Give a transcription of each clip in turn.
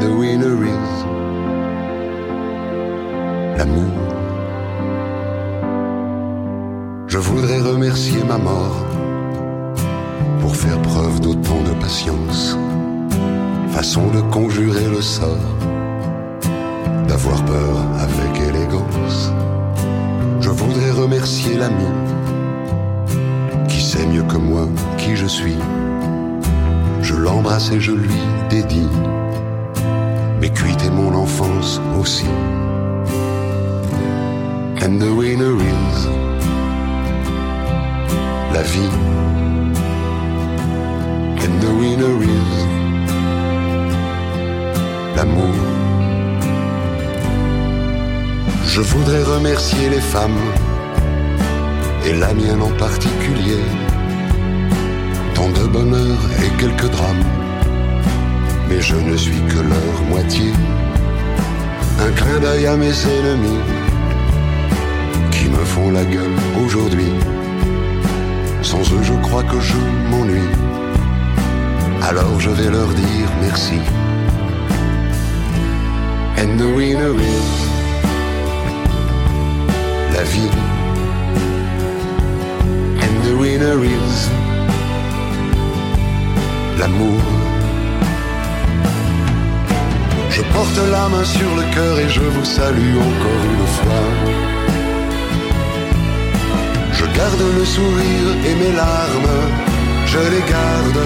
The winner is l'amour. Je voudrais remercier ma mort pour faire preuve d'autant de patience, façon de conjurer le sort, d'avoir peur avec élégance. Je voudrais remercier l'ami qui sait mieux que moi qui je suis je l'embrasse et je lui dédie et mon enfance aussi. And the winner is la vie. And the winner is l'amour. Je voudrais remercier les femmes, et la mienne en particulier tant de bonheur et quelques drames, mais je ne suis que leur moitié. Un clin d'œil à mes ennemis qui me font la gueule aujourd'hui. Sans eux, je crois que je m'ennuie. Alors je vais leur dire merci. And the winner is la vie. And the winner is l'amour. Je porte la main sur le cœur et je vous salue encore une fois. Je garde le sourire et mes larmes, je les garde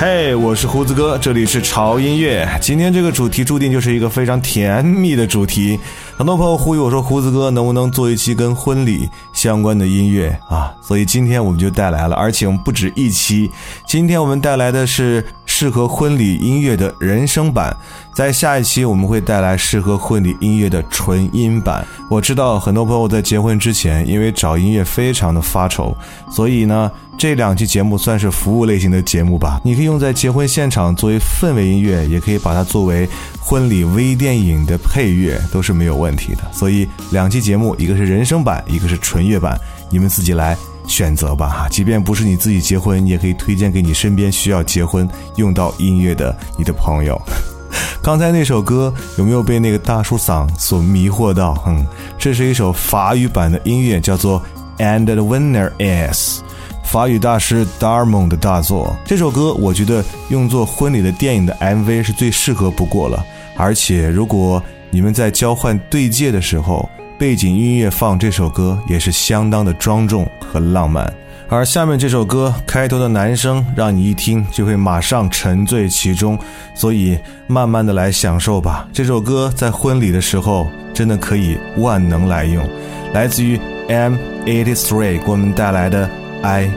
嘿我是胡子哥，这里是潮音乐。今天这个主题注定就是一个非常甜蜜的主题。很多朋友呼吁我说，胡子哥能不能做一期跟婚礼相关的音乐啊？所以今天我们就带来了，而且我们不止一期。今天我们带来的是适合婚礼音乐的人声版，在下一期我们会带来适合婚礼音乐的纯音版。我知道很多朋友在结婚之前，因为找音乐非常的发愁，所以呢，这两期节目算是服务类型的节目吧。你可以用在结婚现场作为氛围音乐，也可以把它作为婚礼微电影的配乐，都是没有问题的。所以两期节目，一个是人声版，一个是纯乐版，你们自己来。选择吧哈，即便不是你自己结婚，你也可以推荐给你身边需要结婚用到音乐的你的朋友。刚才那首歌有没有被那个大叔嗓所迷惑到？嗯，这是一首法语版的音乐，叫做《And the Winner Is》，法语大师 Darmon 的大作。这首歌我觉得用作婚礼的电影的 MV 是最适合不过了。而且如果你们在交换对戒的时候，背景音乐放这首歌也是相当的庄重和浪漫，而下面这首歌开头的男声让你一听就会马上沉醉其中，所以慢慢的来享受吧。这首歌在婚礼的时候真的可以万能来用，来自于 M83 给我们带来的 I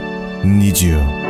Need You。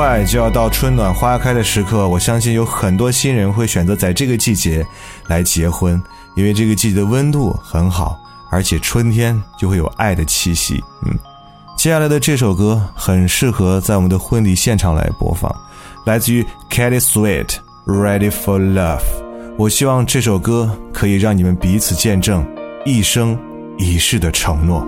快就要到春暖花开的时刻，我相信有很多新人会选择在这个季节来结婚，因为这个季节的温度很好，而且春天就会有爱的气息。嗯，接下来的这首歌很适合在我们的婚礼现场来播放，来自于 Kelly Sweet，《Ready for Love》。我希望这首歌可以让你们彼此见证一生一世的承诺。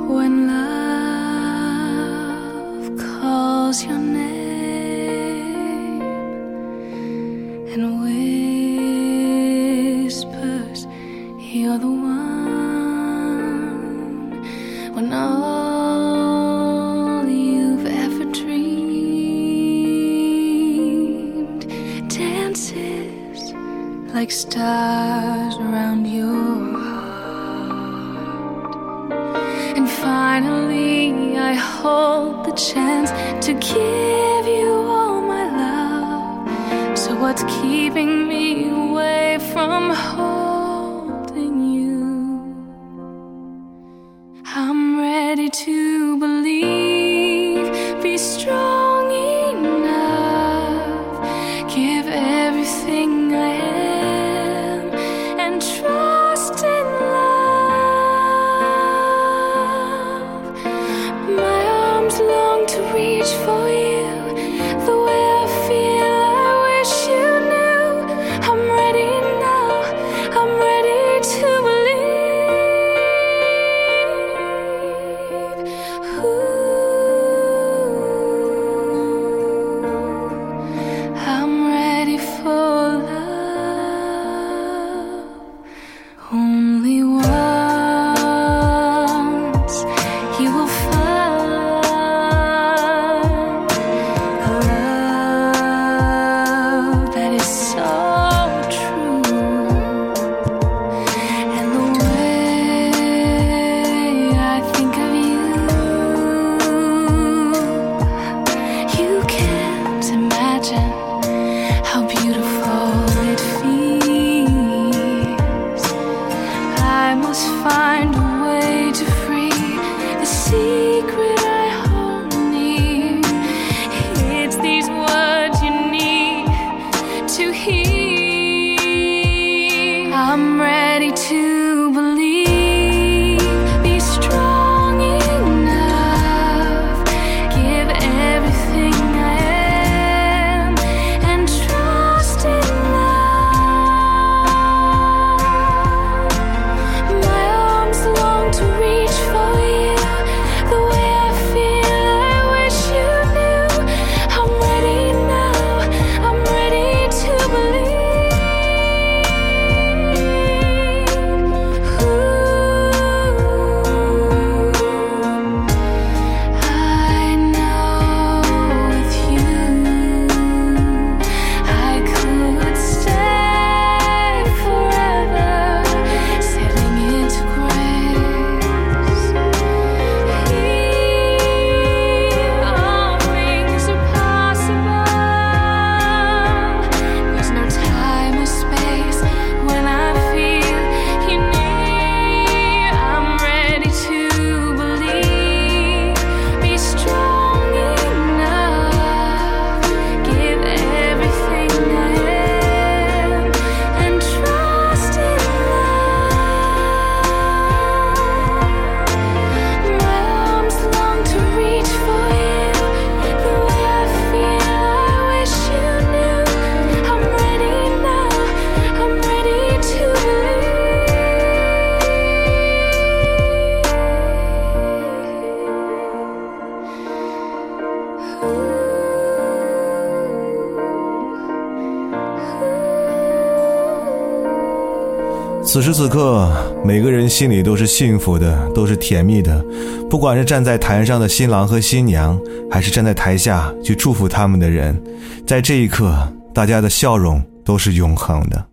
此时此刻，每个人心里都是幸福的，都是甜蜜的。不管是站在台上的新郎和新娘，还是站在台下去祝福他们的人，在这一刻，大家的笑容都是永恒的。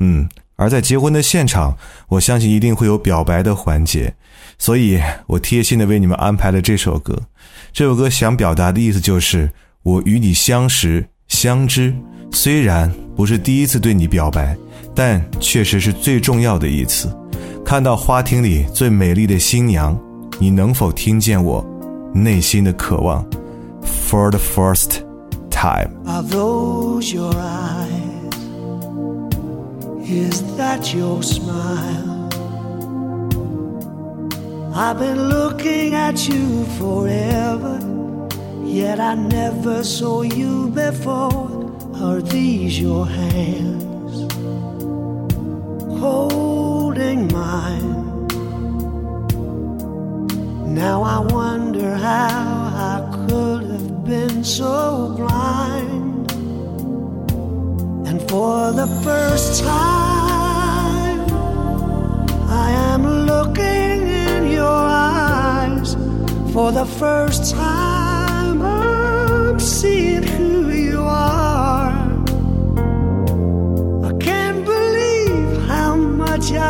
嗯，而在结婚的现场，我相信一定会有表白的环节，所以我贴心的为你们安排了这首歌。这首歌想表达的意思就是，我与你相识相知，虽然不是第一次对你表白，但确实是最重要的一次。看到花厅里最美丽的新娘，你能否听见我内心的渴望？For the first time。Are those your eyes? Is that your smile? I've been looking at you forever, yet I never saw you before. Are these your hands holding mine? Now I wonder how I could have been so blind. And for the first time, I am looking in your eyes. For the first time, I'm seeing who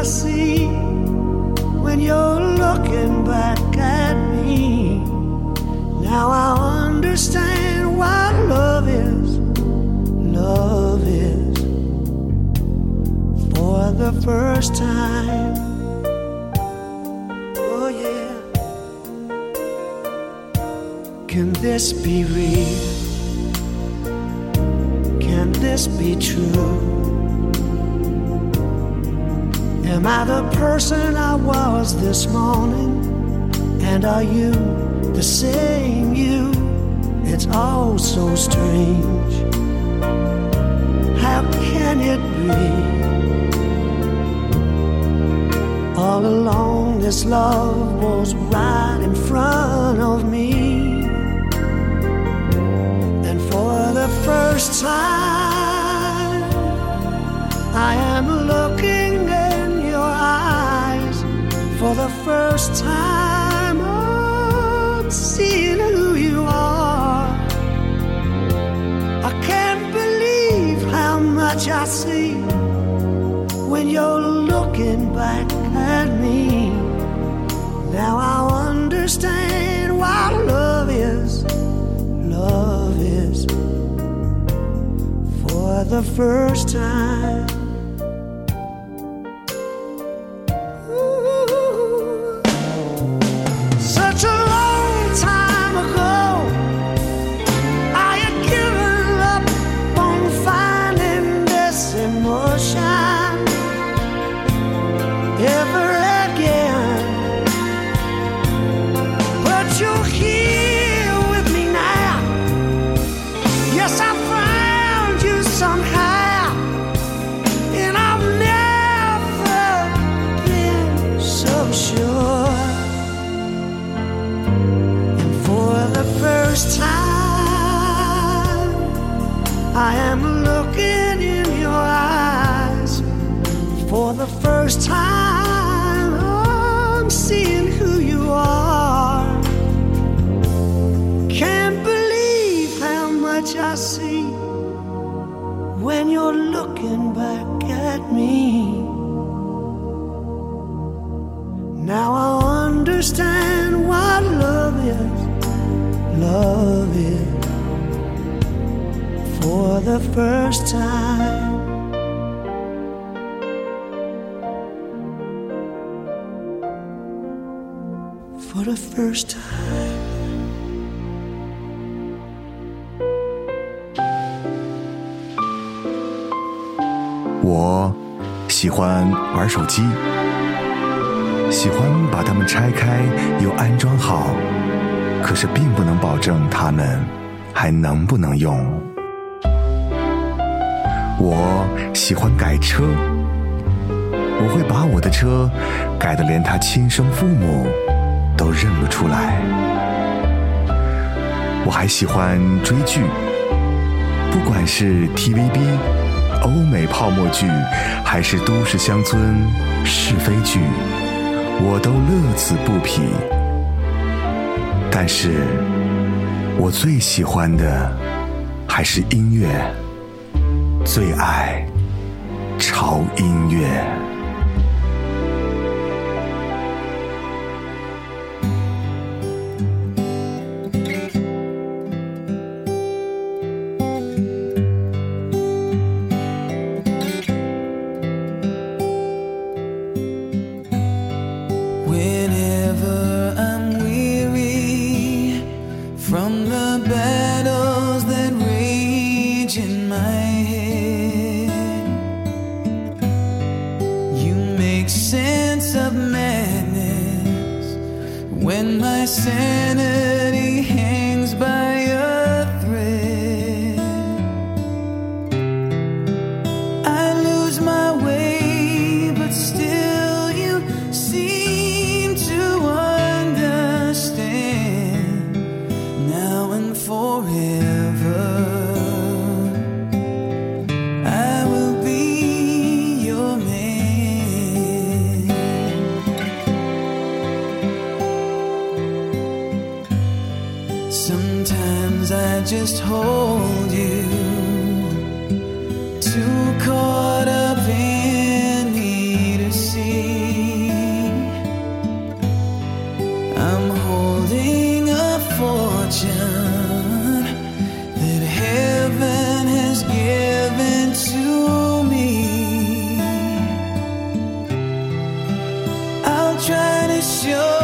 I see when you're looking back at me. Now I understand what love is, love is. For the first time. Oh, yeah. Can this be real? Can this be true? Am I the person I was this morning? And are you the same you? It's all so strange. How can it be? All along, this love was right in front of me. And for the first time, first time, I'm seeing who you are. I can't believe how much I see when you're looking back at me. Now I understand what love is. Love is for the first time. First time. For the first time. 我喜欢玩手机，喜欢把它们拆开又安装好，可是并不能保证它们还能不能用。我喜欢改车，我会把我的车改得连他亲生父母都认不出来。我还喜欢追剧，不管是 TVB、欧美泡沫剧，还是都市乡村是非剧，我都乐此不疲。但是，我最喜欢的还是音乐，最爱潮音乐。Whenever I'm weary from the battle. sinners. you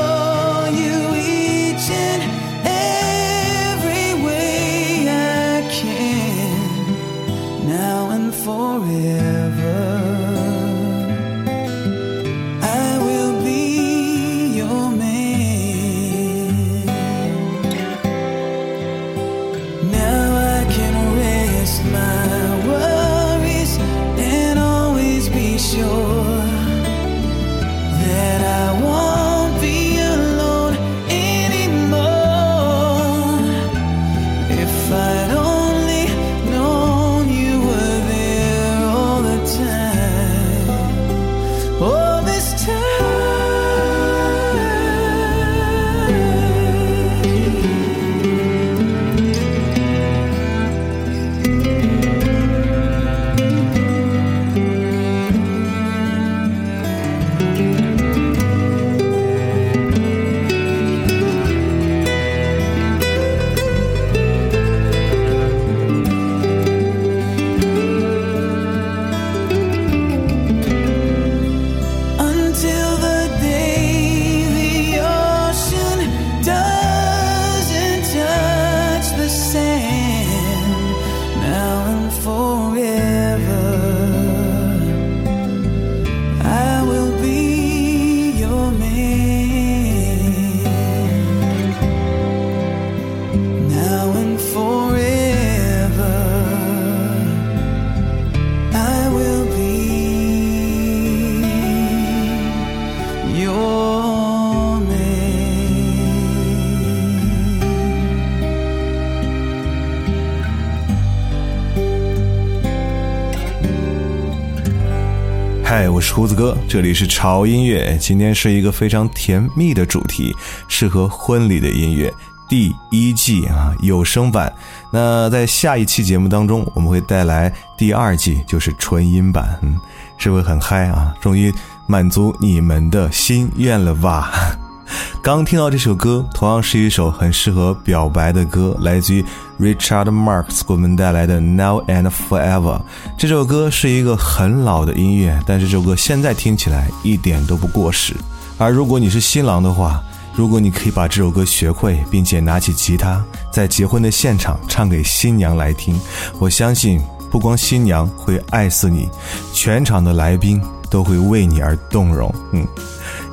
厨子哥，这里是潮音乐。今天是一个非常甜蜜的主题，适合婚礼的音乐。第一季啊，有声版。那在下一期节目当中，我们会带来第二季，就是纯音版。嗯，是不是很嗨啊？终于满足你们的心愿了吧？刚听到这首歌，同样是一首很适合表白的歌，来自于 Richard Marx 给我们带来的《Now and Forever》。这首歌是一个很老的音乐，但是这首歌现在听起来一点都不过时。而如果你是新郎的话，如果你可以把这首歌学会，并且拿起吉他，在结婚的现场唱给新娘来听，我相信不光新娘会爱死你，全场的来宾都会为你而动容。嗯，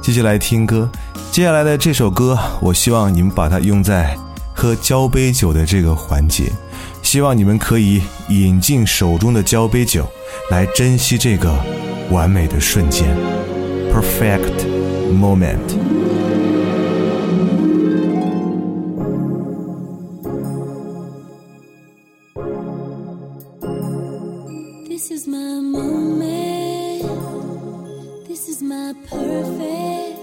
继续来听歌。接下来的这首歌，我希望你们把它用在喝交杯酒的这个环节，希望你们可以饮尽手中的交杯酒，来珍惜这个完美的瞬间，perfect moment。This is my moment. This is my perfect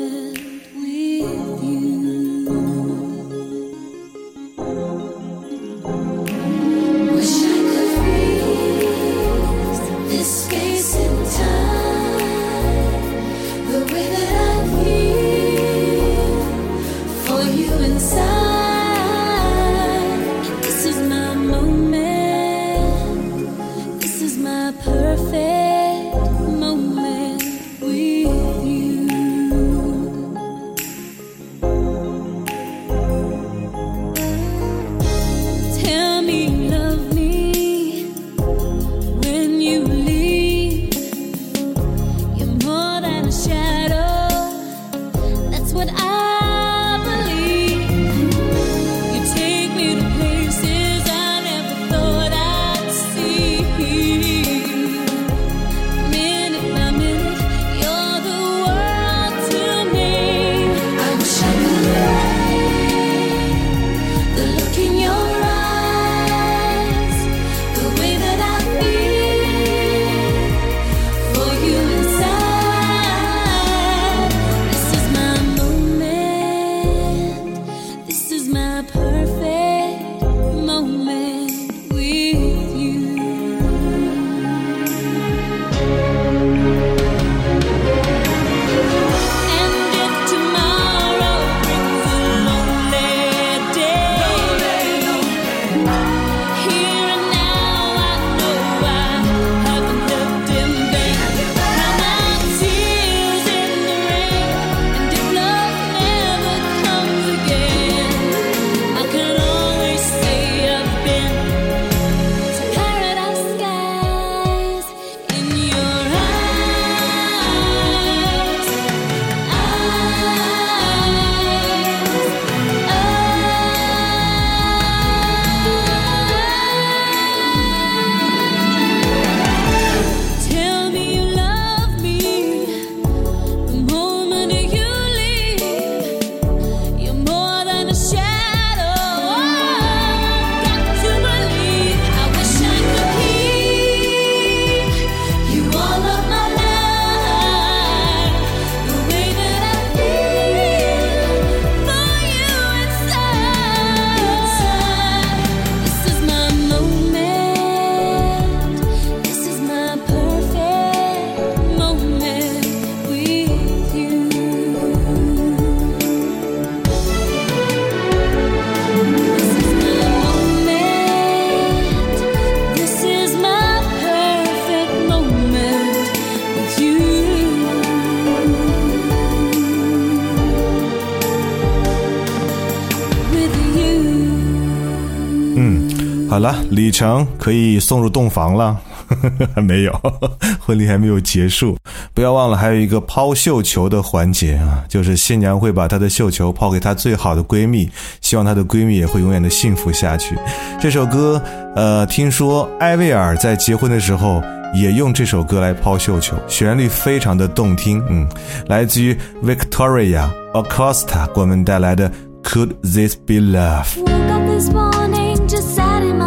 好了，李成可以送入洞房了，还没有，婚礼还没有结束。不要忘了，还有一个抛绣球的环节啊，就是新娘会把她的绣球抛给她最好的闺蜜，希望她的闺蜜也会永远的幸福下去。这首歌，呃，听说艾薇儿在结婚的时候也用这首歌来抛绣球，旋律非常的动听。嗯，来自于 Victoria Acosta 给我们带来的 Could This Be Love？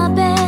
My bed.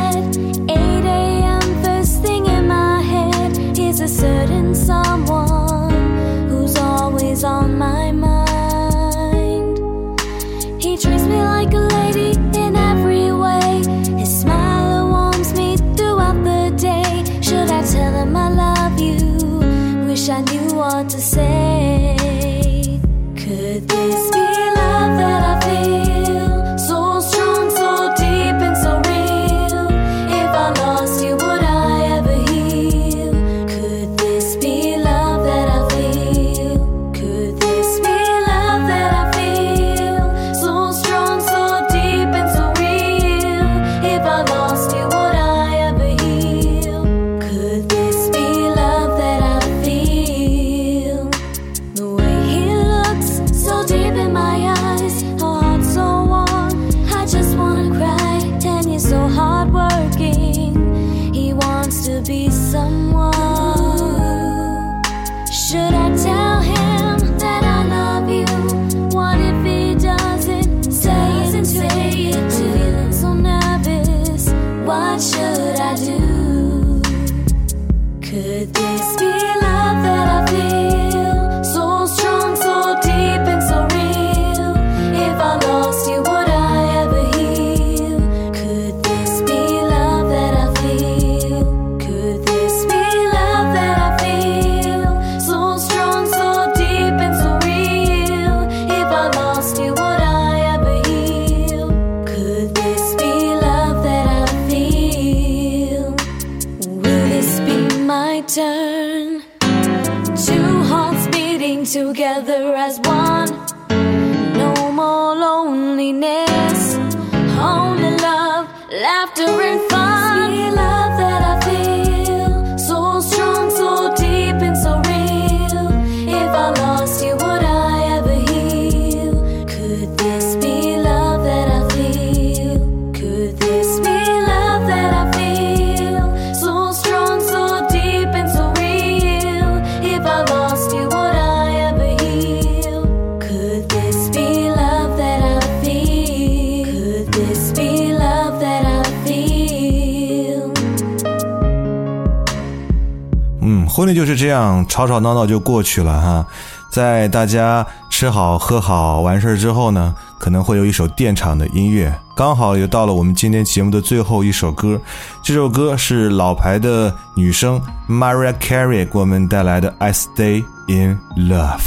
Together as 嗯，婚礼就是这样，吵吵闹闹就过去了哈。在大家吃好喝好完事儿之后呢，可能会有一首电场的音乐，刚好又到了我们今天节目的最后一首歌。这首歌是老牌的女生 Maria Carey 给我们带来的《I Stay in Love》。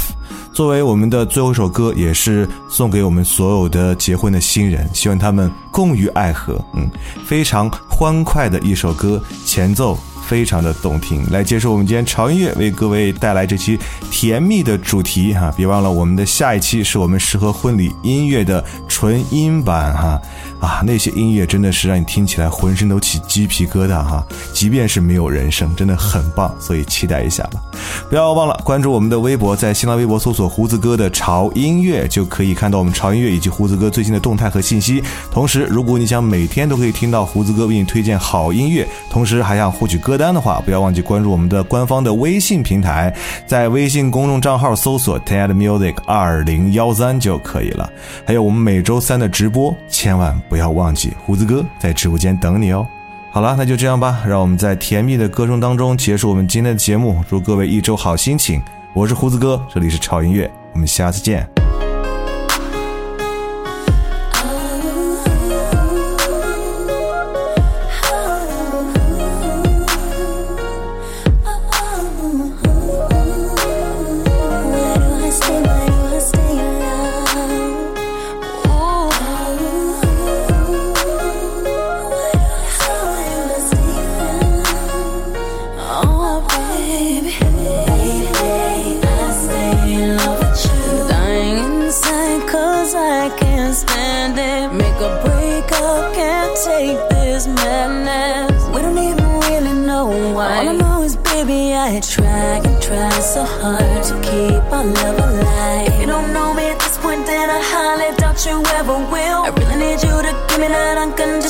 作为我们的最后一首歌，也是送给我们所有的结婚的新人，希望他们共于爱河。嗯，非常欢快的一首歌，前奏非常的动听。来接受我们今天潮音乐为各位带来这期甜蜜的主题哈，别忘了我们的下一期是我们适合婚礼音乐的纯音版哈，啊那些音乐真的是让你听起来浑身都起鸡皮疙瘩哈，即便是没有人声，真的很棒，所以期待一下吧。不要忘了关注我们的微博，在新浪微博搜索“胡子哥的潮音乐”，就可以看到我们潮音乐以及胡子哥最新的动态和信息。同时，如果你想每天都可以听到胡子哥为你推荐好音乐，同时还想获取歌单的话，不要忘记关注我们的官方的微信平台，在微信公众账号搜索 “TED Music 二零幺三”就可以了。还有我们每周三的直播，千万不要忘记，胡子哥在直播间等你哦。好了，那就这样吧，让我们在甜蜜的歌声当中结束我们今天的节目。祝各位一周好心情，我是胡子哥，这里是潮音乐，我们下次见。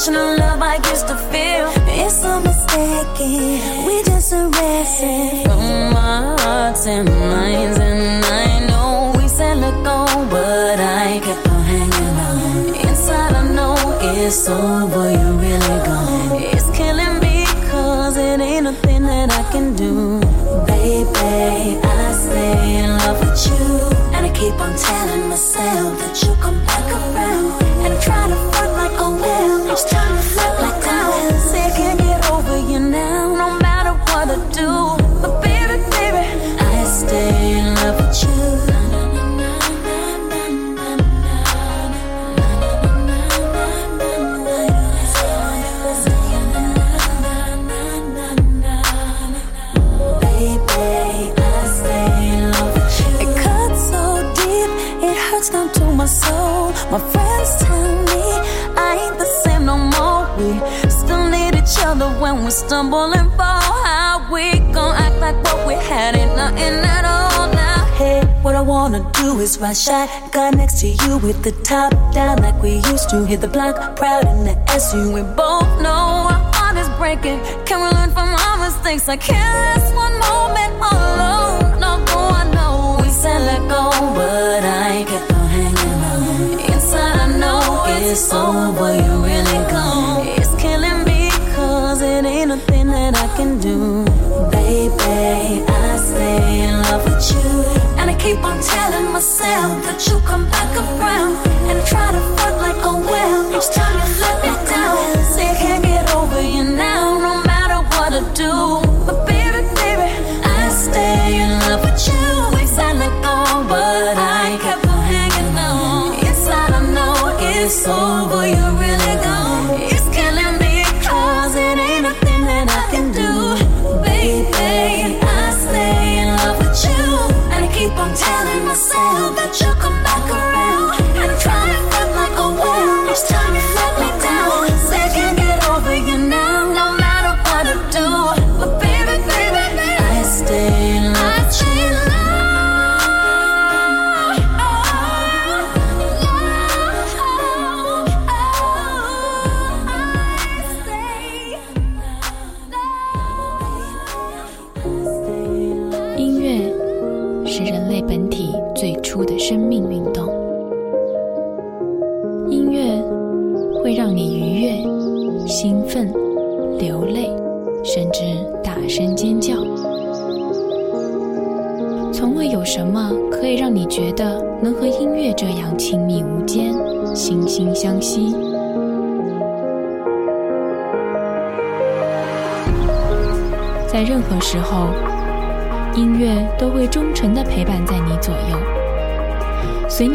unconditional love I used to feel. It's so mistaken. We just arrested. From our hearts and minds, and I know we said let go, but I kept on hanging on. Inside I know it's over. You're really gone. is why shy. Got next to you with the top down like we used to. Hit the block, proud in the SU. We both know our heart is breaking. Can we learn from our mistakes? I can't last one moment alone. No, go, I know we said let go, but I ain't kept on hanging on. Inside, I know it's over. You really gone. It's killing me, cause it ain't nothing that I can do. Baby, I stay in love with you keep on telling myself that you come back around and try to fuck like a well.